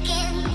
Kinda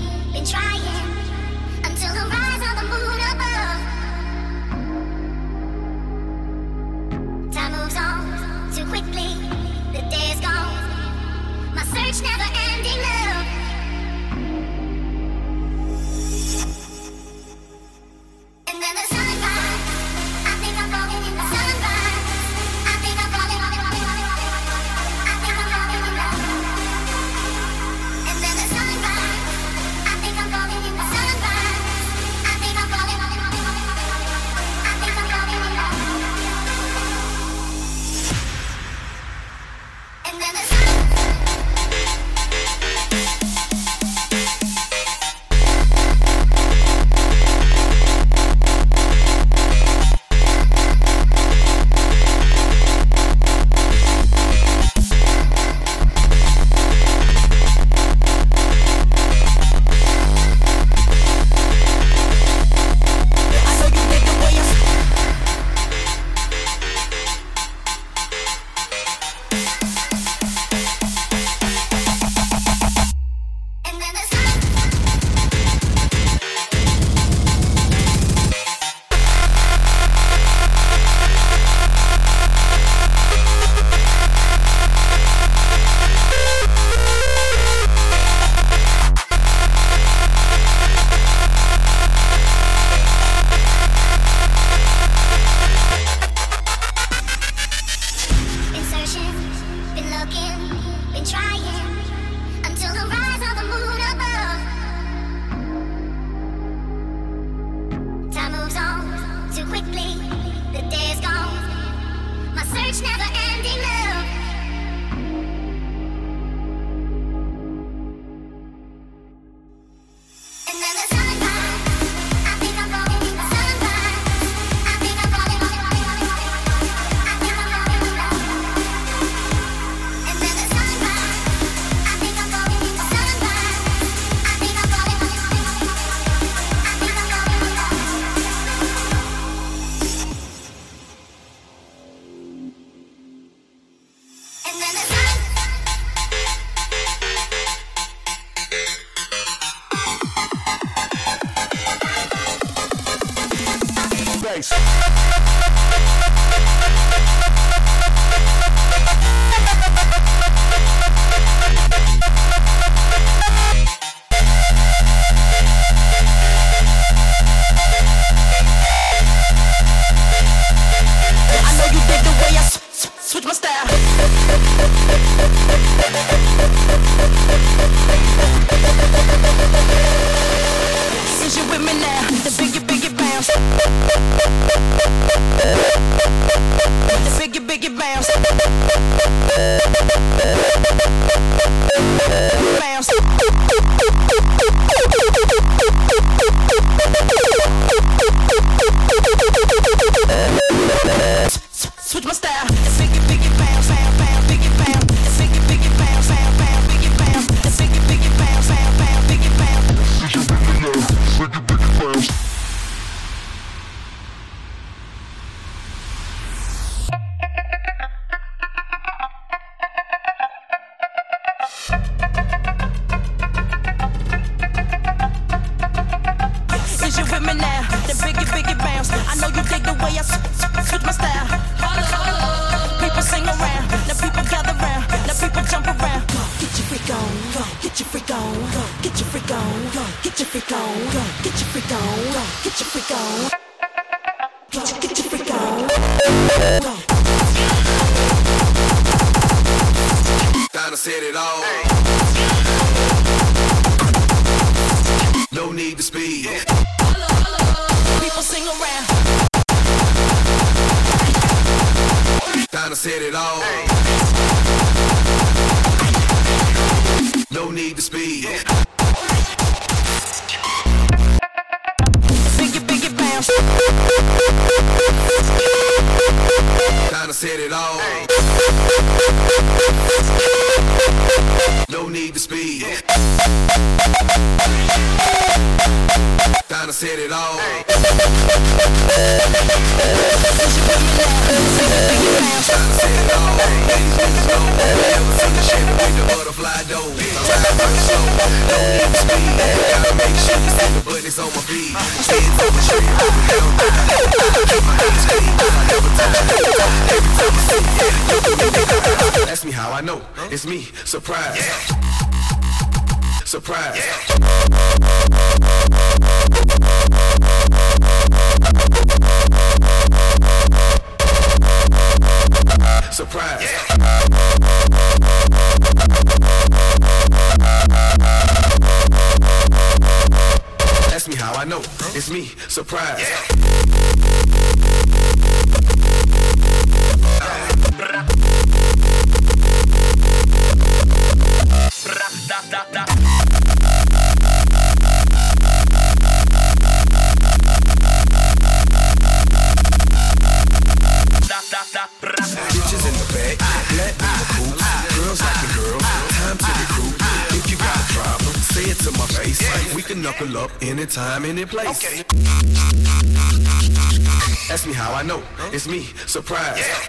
Ask me how I know. Huh? It's me. Surprise. Yeah.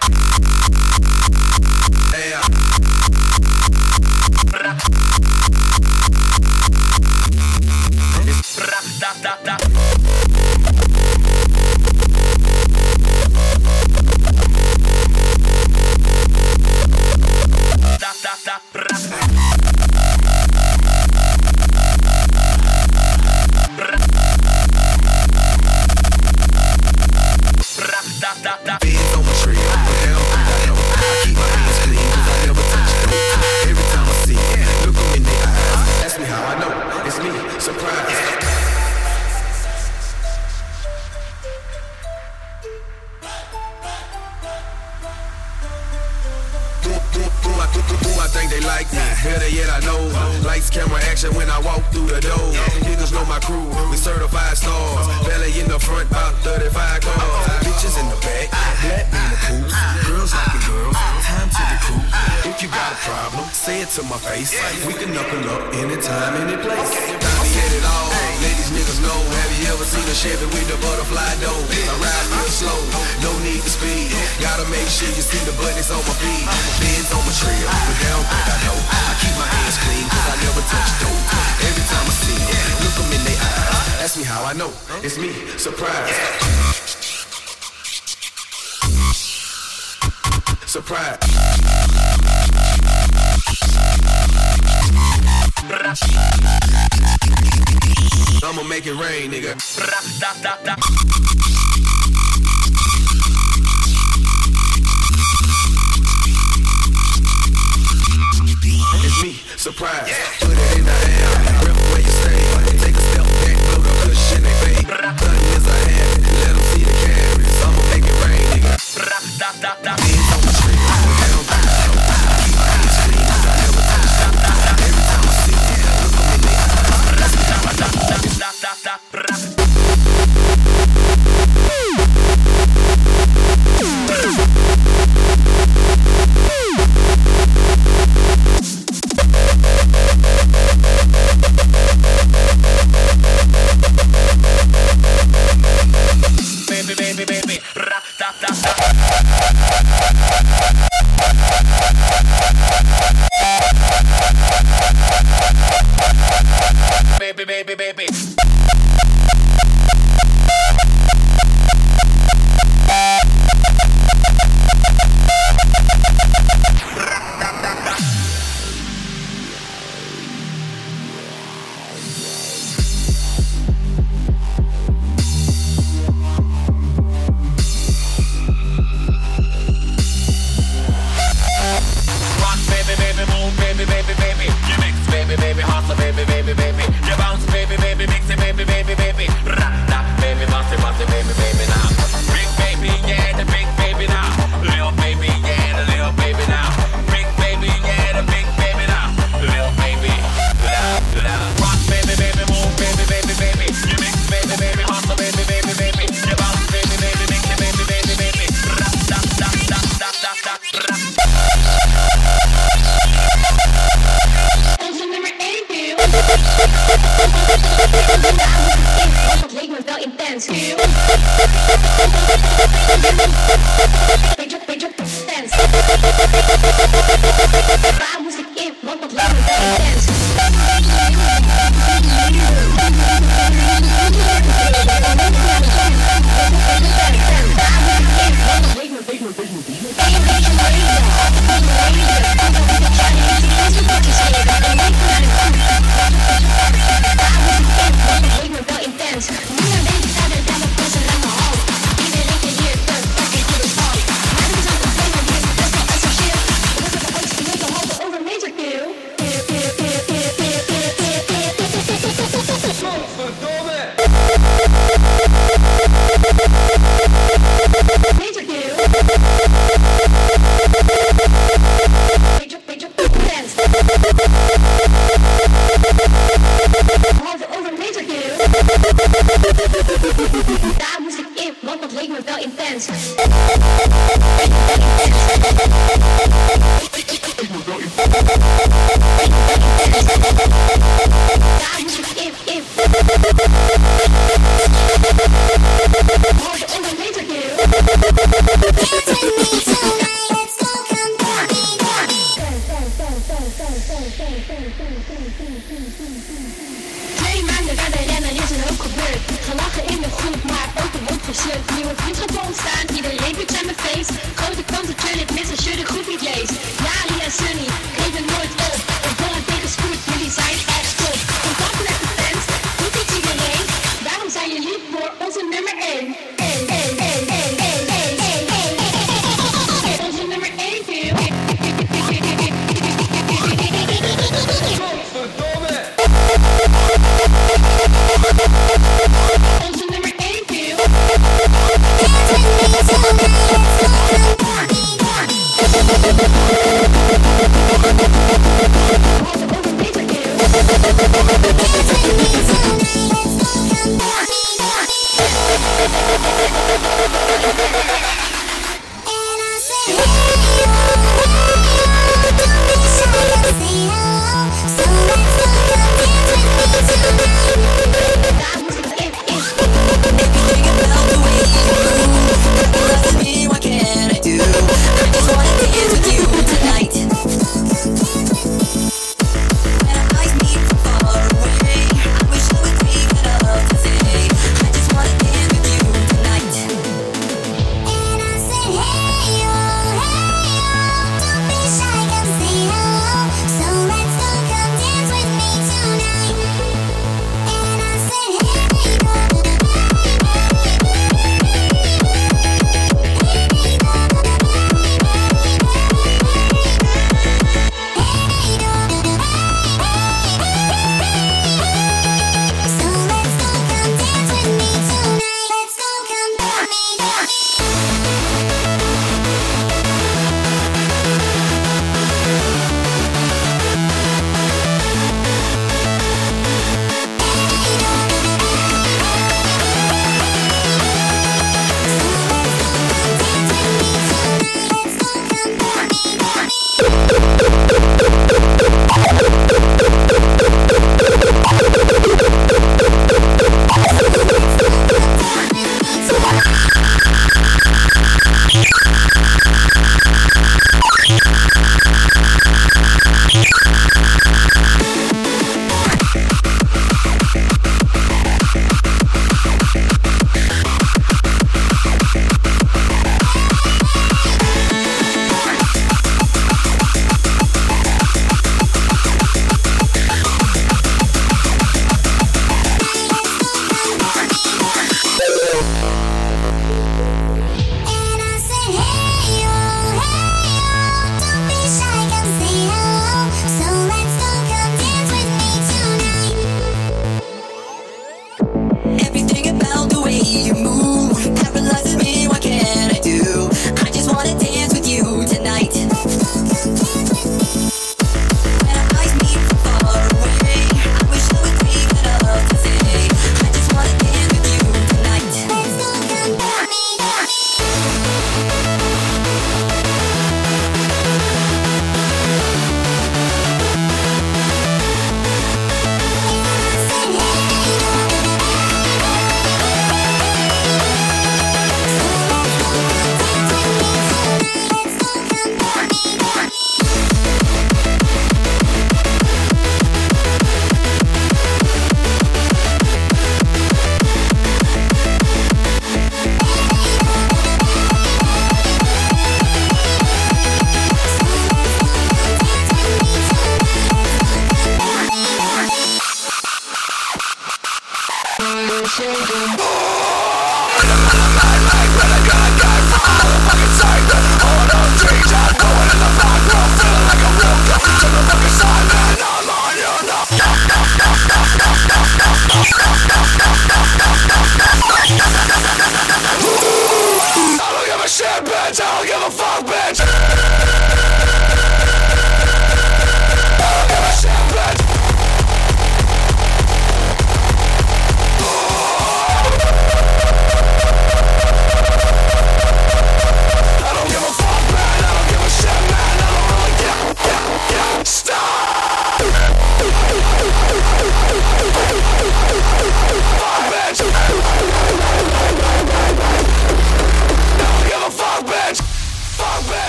Hey, uh. I...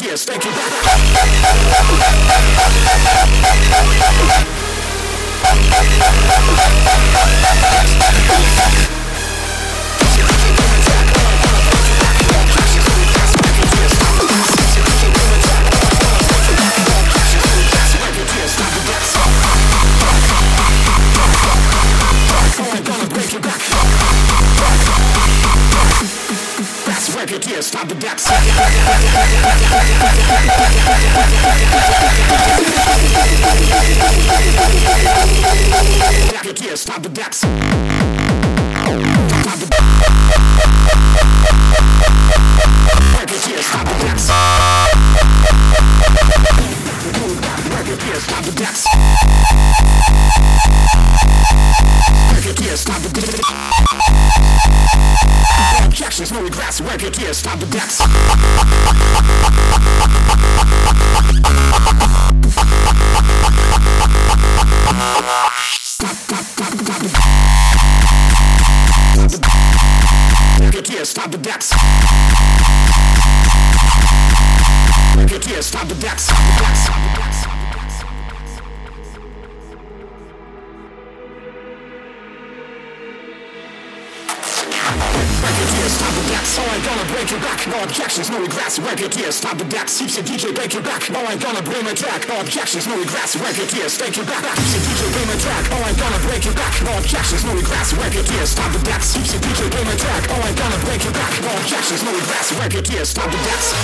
Yes, record, yeah, stop the decks. Record, yeah, stop the decks. Regrets. Record, yeah, stop the decks. Keeps your DJ break your back. Oh, I'm gonna bring a track. No objections, no regrets. Record, yeah, stake your back. Keeps your DJ bring a track. Oh, I'm gonna break your back. No objections, no regrets. Record, yeah, stop the decks. Keeps your DJ bring a track. Oh, I'm gonna break your back. No objections, no regrets. Record, yeah, stop the decks.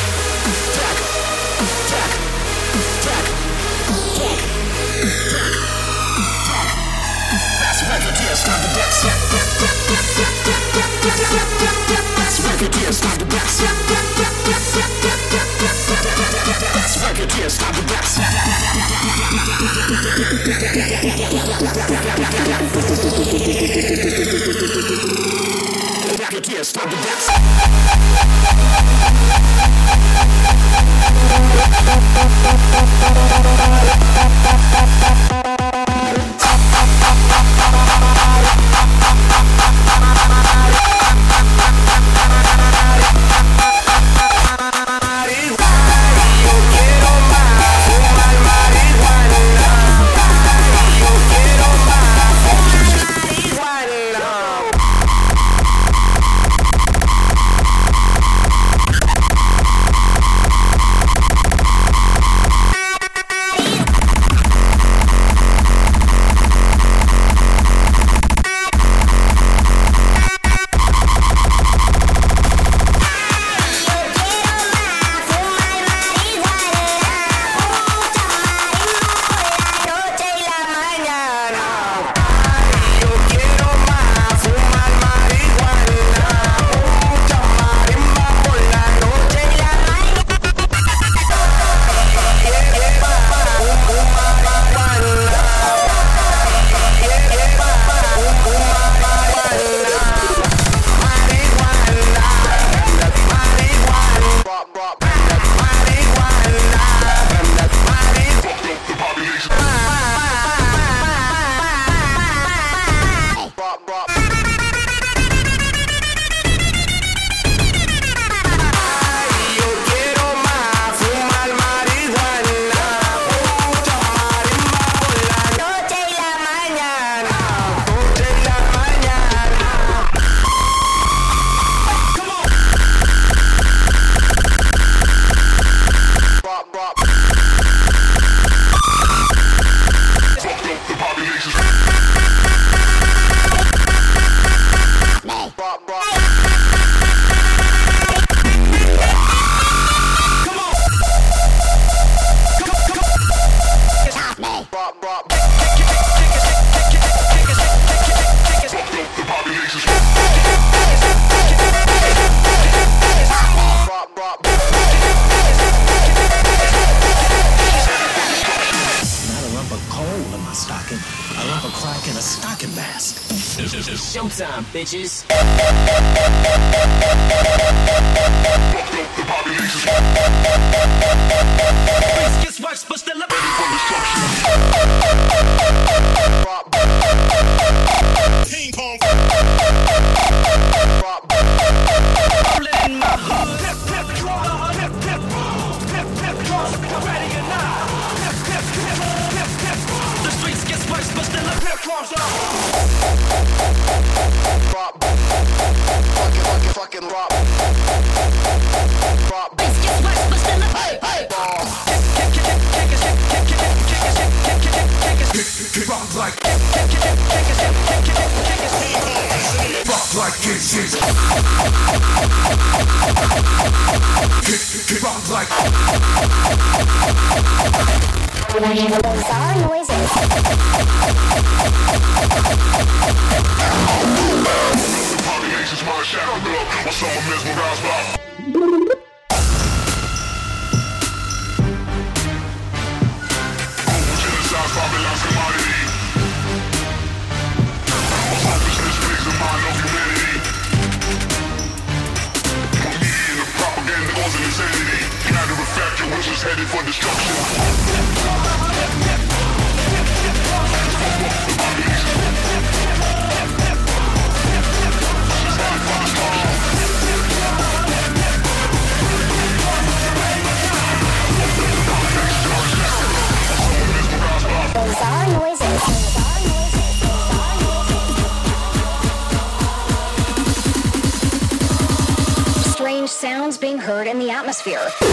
Track, track, track, track, track. That's record, yeah, stop the decks. That's record, Stop the dance. Bitches. Atmosphere.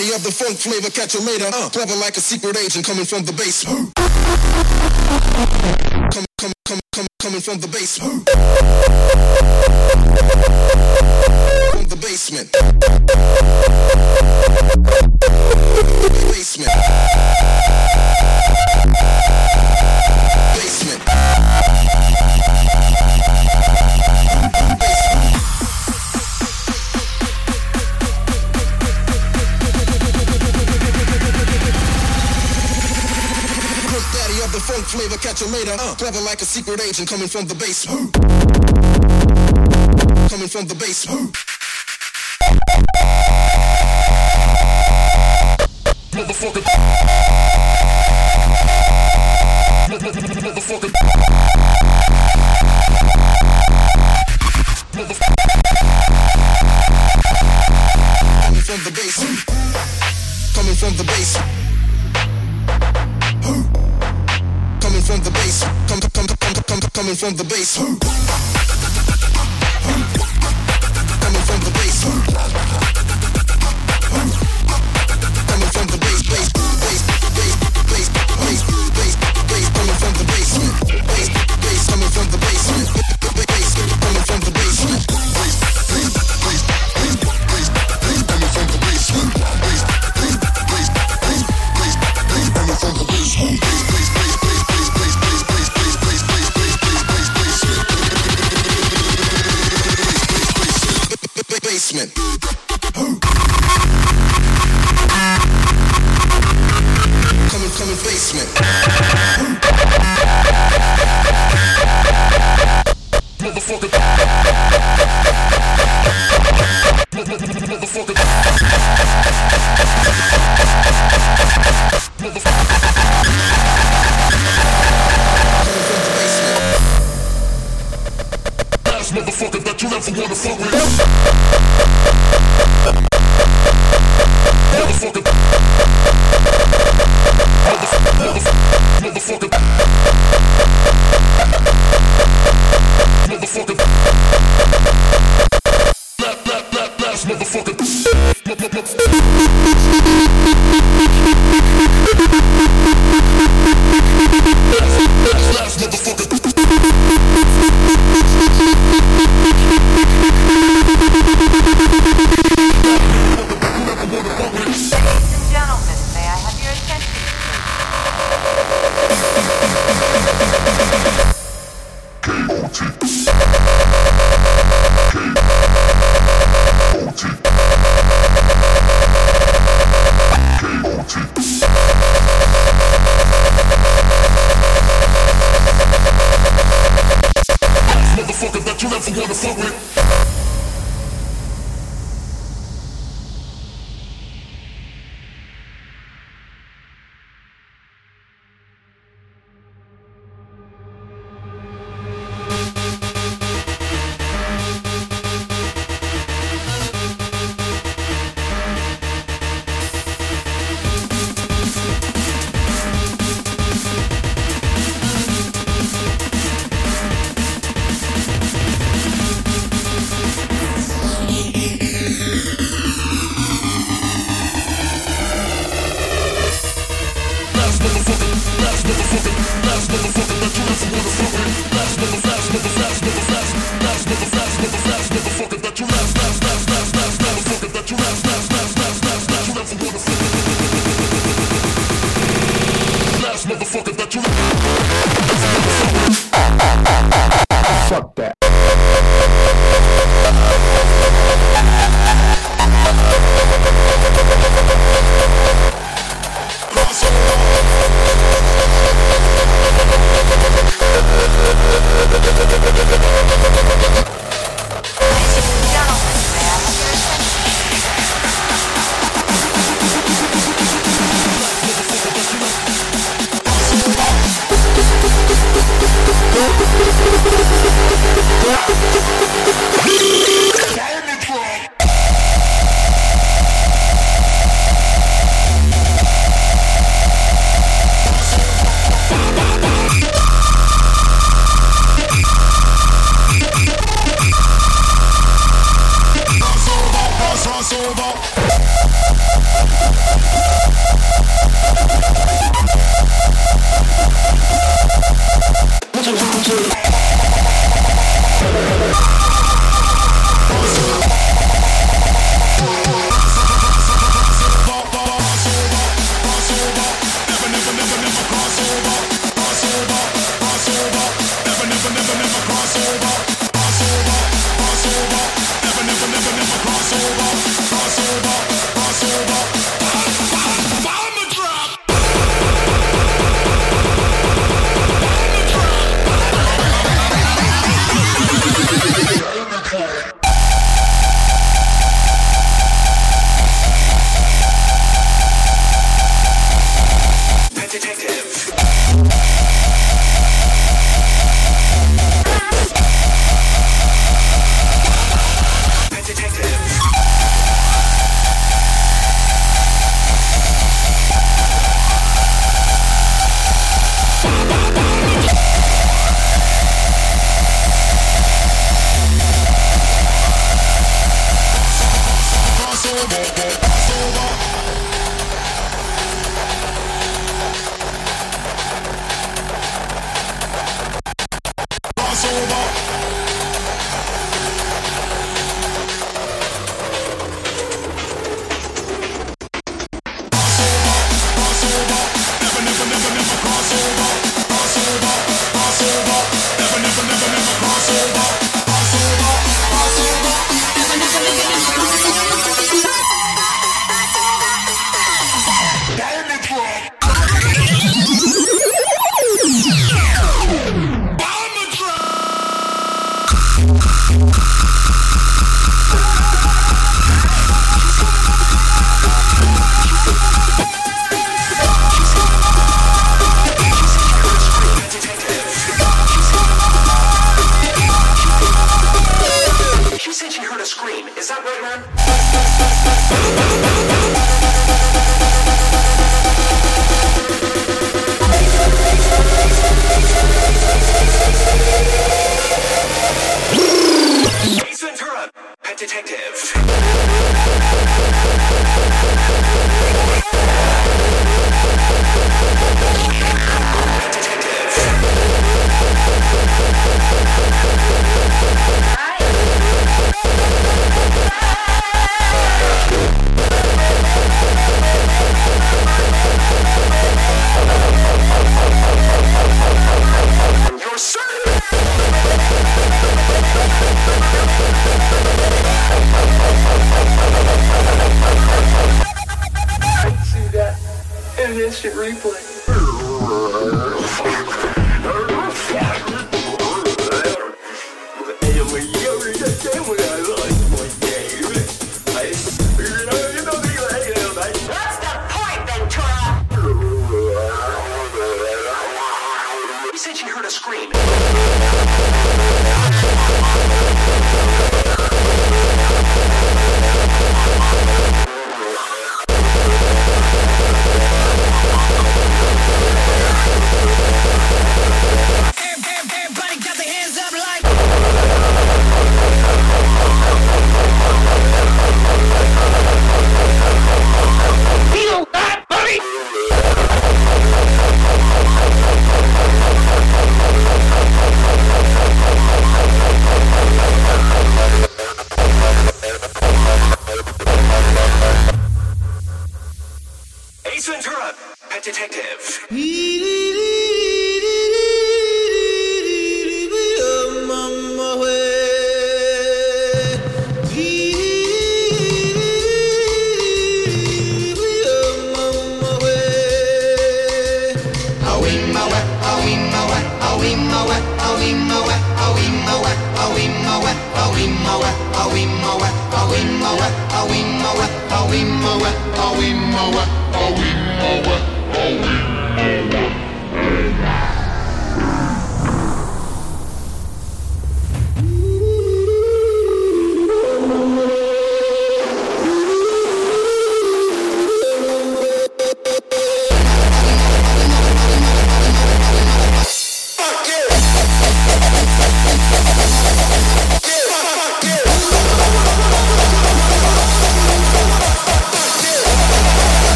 Flavor, catch you later. Uh, clever like a secret agent coming from the basement. Come, come, come, come, coming from the basement. From the basement. basement. Catch you later. Uh, clever like a secret agent coming from the basement. Coming from the basement. Motherfucker. Motherfucker. Coming from the basement. Coming from the basement. From the base. Come, come, come, come, come, coming from the base. Coming from the base.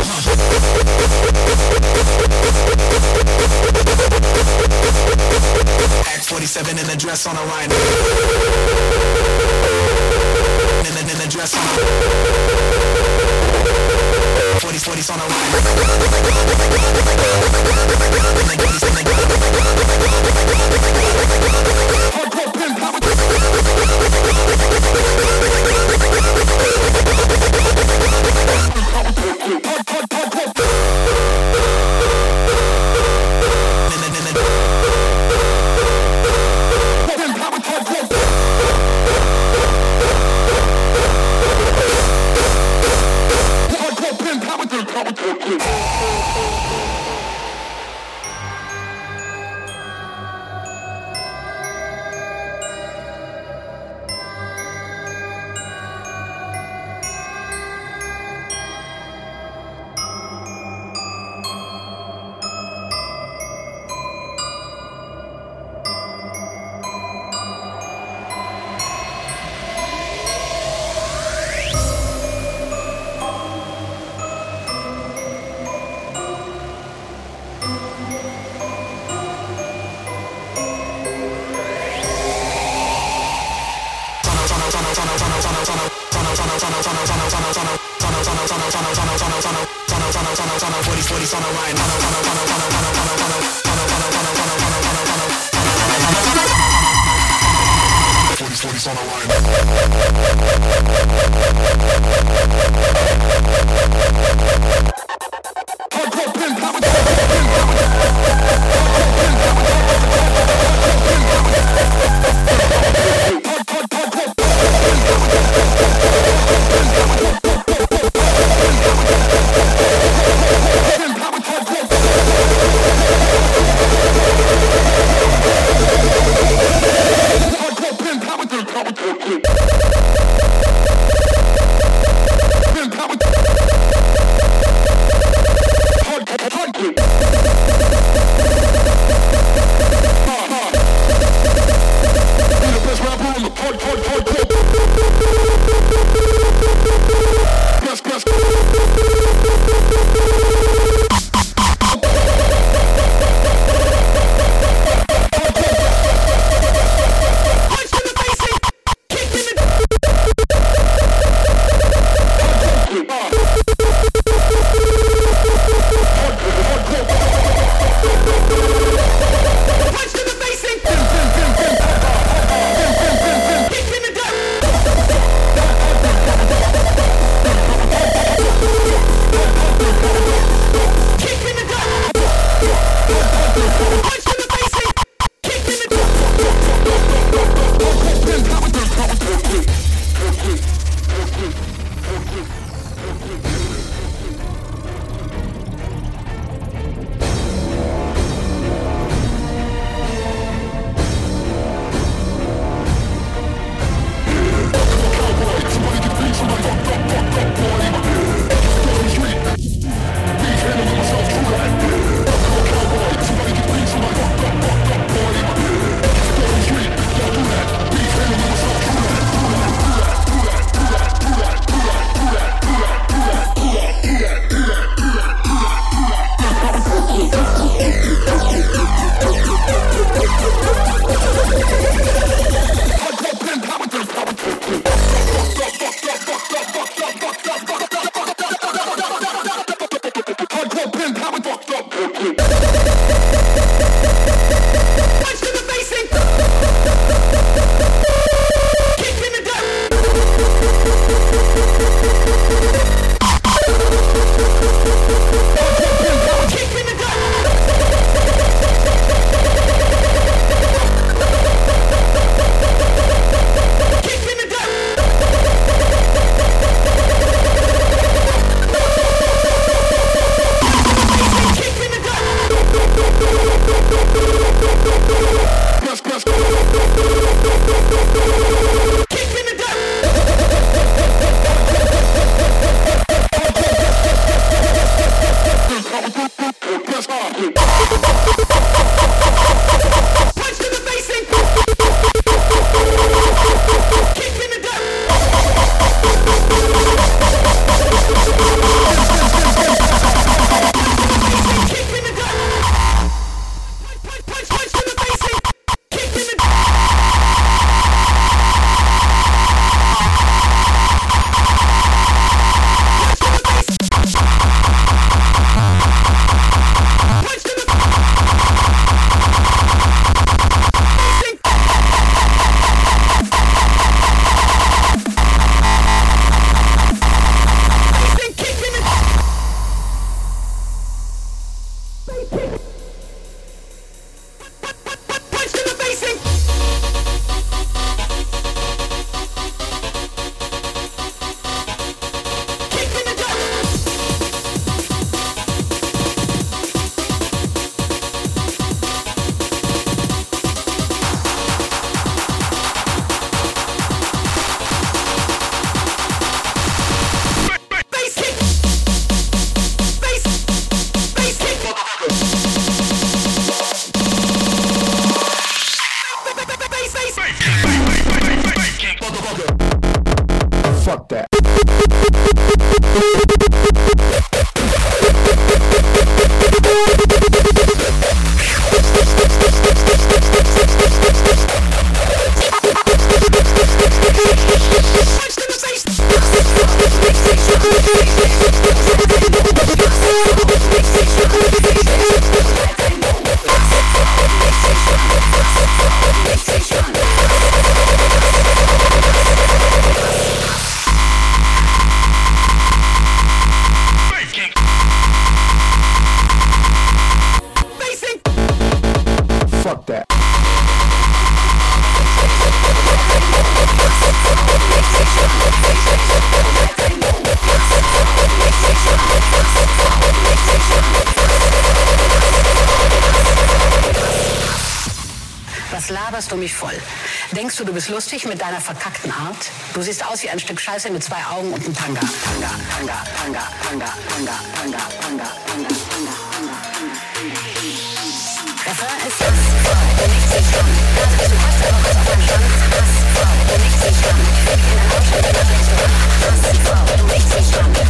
Act 47 in the dress on a rhino. In the, in the dress on a 40 40 on a rhino. In the, in the, bist lustig mit deiner verkackten Art? Du siehst aus wie ein Stück Scheiße mit zwei Augen und einem Tanga. Tanga, Tanga, Tanga, Tanga, Tanga, Tanga, Tanga, Tanga, Tanga, Tanga. Refrain ist Hassfrau, du nicht sich schon. Gerade bist du fast aber kurz auf meinem Stand. Hassfrau, du nicht sich schon. Fick in Arsch und danach lässt du ab. Hassfrau, du nicht sich schon.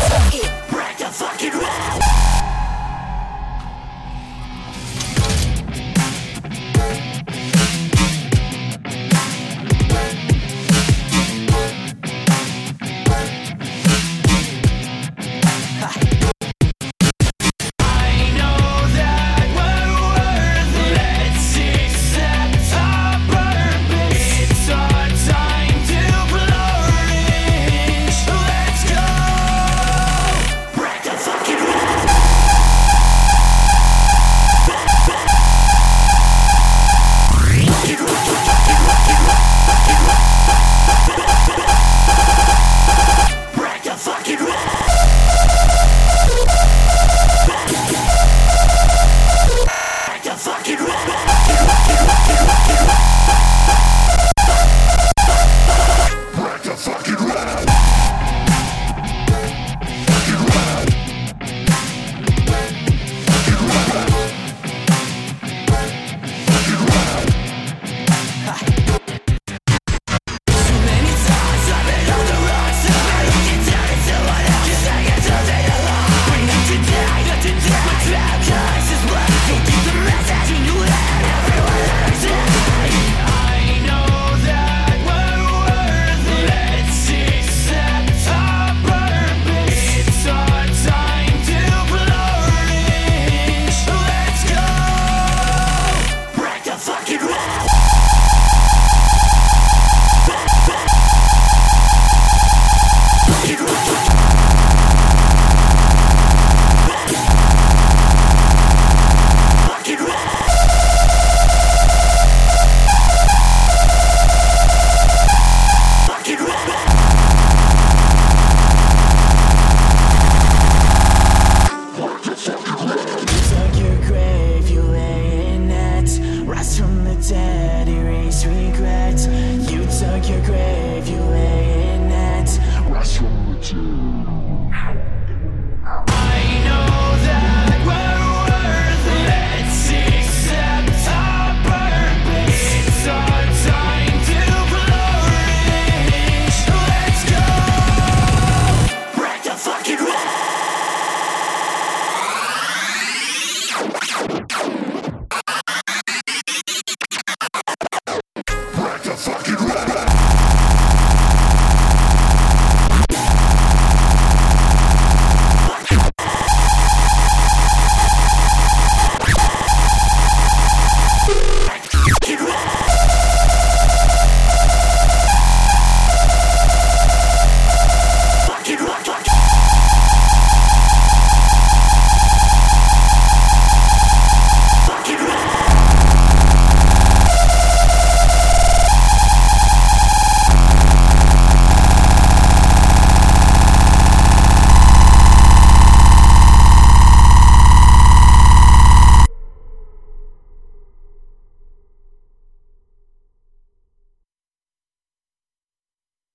Let's go.